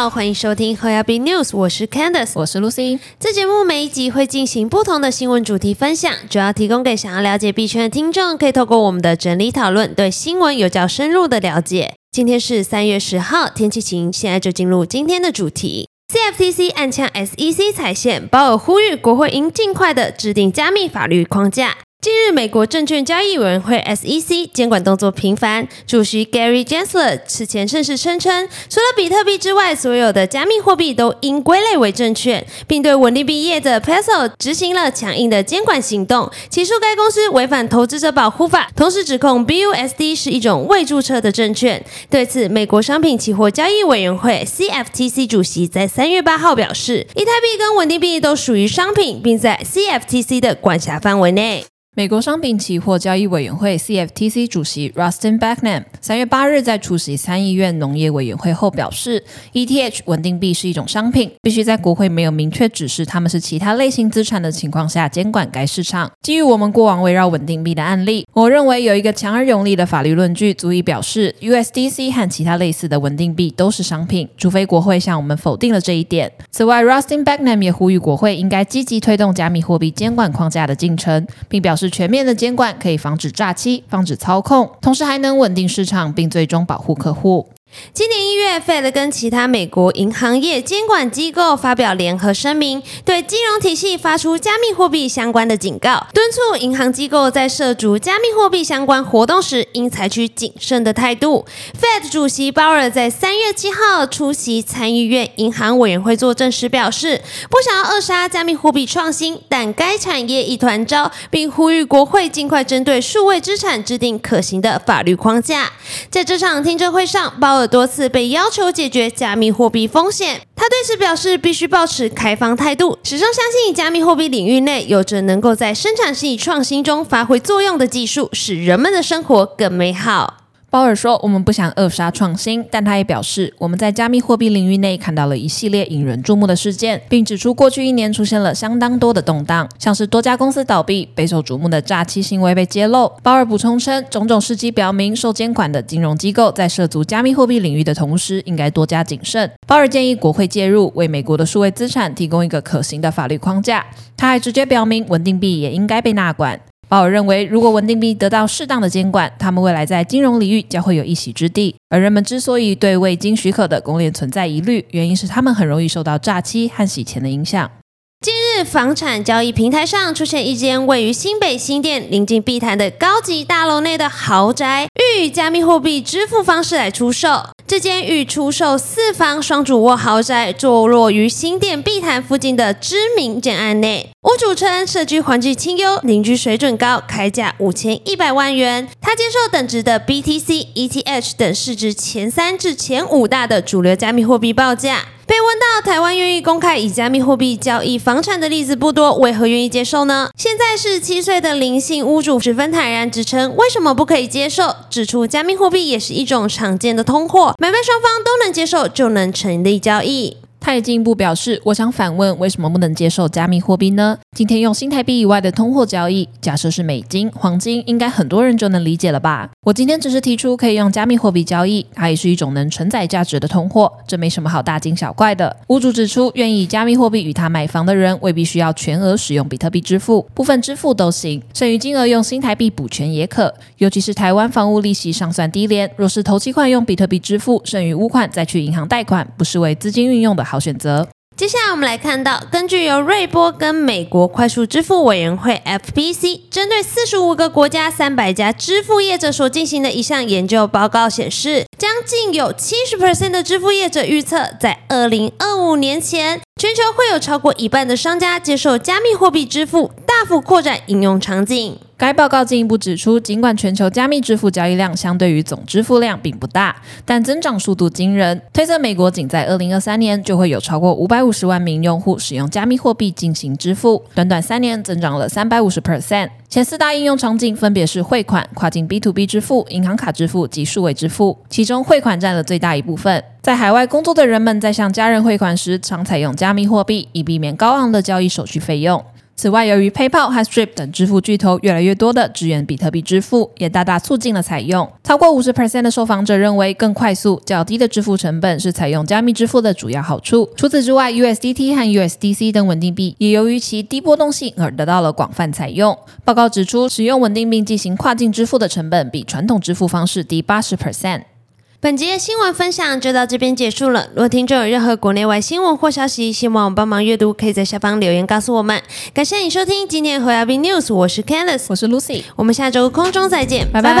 好，欢迎收听 h o y a b News，我是 Candice，我是 Lucy。这节目每一集会进行不同的新闻主题分享，主要提供给想要了解币圈的听众，可以透过我们的整理讨论，对新闻有较深入的了解。今天是三月十号，天气晴，现在就进入今天的主题。CFTC 暗枪 SEC 踩线，鲍尔呼吁国会应尽快的制定加密法律框架。近日，美国证券交易委员会 SEC 监管动作频繁，主席 Gary Gensler 此前正式声称，除了比特币之外，所有的加密货币都应归类为证券，并对稳定币业的 Peso 执行了强硬的监管行动，起诉该公司违反投资者保护法，同时指控 BUSD 是一种未注册的证券。对此，美国商品期货交易委员会 CFTC 主席在三月八号表示，以太币跟稳定币都属于商品，并在 CFTC 的管辖范围内。美国商品期货交易委员会 （CFTC） 主席 Rustin b a c k n a m 三月八日在出席参议院农业委员会后表示，ETH 稳定币是一种商品，必须在国会没有明确指示他们是其他类型资产的情况下监管该市场。基于我们过往围绕稳定币的案例，我认为有一个强而有力的法律论据足以表示 USDC 和其他类似的稳定币都是商品，除非国会向我们否定了这一点。此外，Rustin b a c k n a m 也呼吁国会应该积极推动加密货币监管框架的进程，并表示。全面的监管，可以防止诈欺、防止操控，同时还能稳定市场，并最终保护客户。今年一月，Fed 跟其他美国银行业监管机构发表联合声明，对金融体系发出加密货币相关的警告，敦促银行机构在涉足加密货币相关活动时，应采取谨慎的态度。Fed 主席鲍尔在三月七号出席参议院银行委员会作证时表示，不想要扼杀加密货币创新，但该产业一团糟，并呼吁国会尽快针对数位资产制定可行的法律框架。在这场听证会上，鲍多次被要求解决加密货币风险，他对此表示必须保持开放态度，始终相信加密货币领域内有着能够在生产性创新中发挥作用的技术，使人们的生活更美好。鲍尔说：“我们不想扼杀创新，但他也表示，我们在加密货币领域内看到了一系列引人注目的事件，并指出过去一年出现了相当多的动荡，像是多家公司倒闭、备受瞩目的诈欺行为被揭露。”鲍尔补充称，种种事迹表明，受监管的金融机构在涉足加密货币领域的同时，应该多加谨慎。鲍尔建议国会介入，为美国的数位资产提供一个可行的法律框架。他还直接表明，稳定币也应该被纳管。鲍尔认为，如果稳定币得到适当的监管，他们未来在金融领域将会有一席之地。而人们之所以对未经许可的公链存在疑虑，原因是他们很容易受到诈欺和洗钱的影响。房产交易平台上出现一间位于新北新店、临近碧潭的高级大楼内的豪宅，欲以加密货币支付方式来出售。这间欲出售四房双主卧豪宅，坐落于新店碧潭附近的知名建案内。屋主称，社区环境清幽，邻居水准高，开价五千一百万元。他接受等值的 BTC、ETH 等市值前三至前五大的主流加密货币报价。问到台湾愿意公开以加密货币交易房产的例子不多，为何愿意接受呢？现在是七岁的林姓屋主十分坦然直称，为什么不可以接受？指出加密货币也是一种常见的通货，买卖双方都能接受，就能成立交易。他也进一步表示：“我想反问，为什么不能接受加密货币呢？今天用新台币以外的通货交易，假设是美金、黄金，应该很多人就能理解了吧？我今天只是提出可以用加密货币交易，它也是一种能承载价值的通货，这没什么好大惊小怪的。”屋主指出，愿意加密货币与他买房的人，未必需要全额使用比特币支付，部分支付都行，剩余金额用新台币补全也可。尤其是台湾房屋利息尚算低廉，若是头期款用比特币支付，剩余屋款再去银行贷款，不失为资金运用的。好选择。接下来我们来看到，根据由瑞波跟美国快速支付委员会 （FPC） 针对四十五个国家三百家支付业者所进行的一项研究报告显示，将近有七十 percent 的支付业者预测，在二零二五年前，全球会有超过一半的商家接受加密货币支付，大幅扩展应用场景。该报告进一步指出，尽管全球加密支付交易量相对于总支付量并不大，但增长速度惊人。推测美国仅在二零二三年就会有超过五百五十万名用户使用加密货币进行支付，短短三年增长了三百五十 percent。前四大应用场景分别是汇款、跨境 B to B 支付、银行卡支付及数位支付，其中汇款占了最大一部分。在海外工作的人们在向家人汇款时，常采用加密货币，以避免高昂的交易手续费用。此外，由于 PayPal 和 Stripe 等支付巨头越来越多的支援比特币支付，也大大促进了采用。超过五十 percent 的受访者认为，更快速、较低的支付成本是采用加密支付的主要好处。除此之外，USDT 和 USDC 等稳定币也由于其低波动性而得到了广泛采用。报告指出，使用稳定币进行跨境支付的成本比传统支付方式低八十 percent。本节的新闻分享就到这边结束了。如果听众有任何国内外新闻或消息，希望我帮忙阅读，可以在下方留言告诉我们。感谢你收听今天的 h o y a b News，我是 Candice，我是 Lucy，我们下周空中再见，拜拜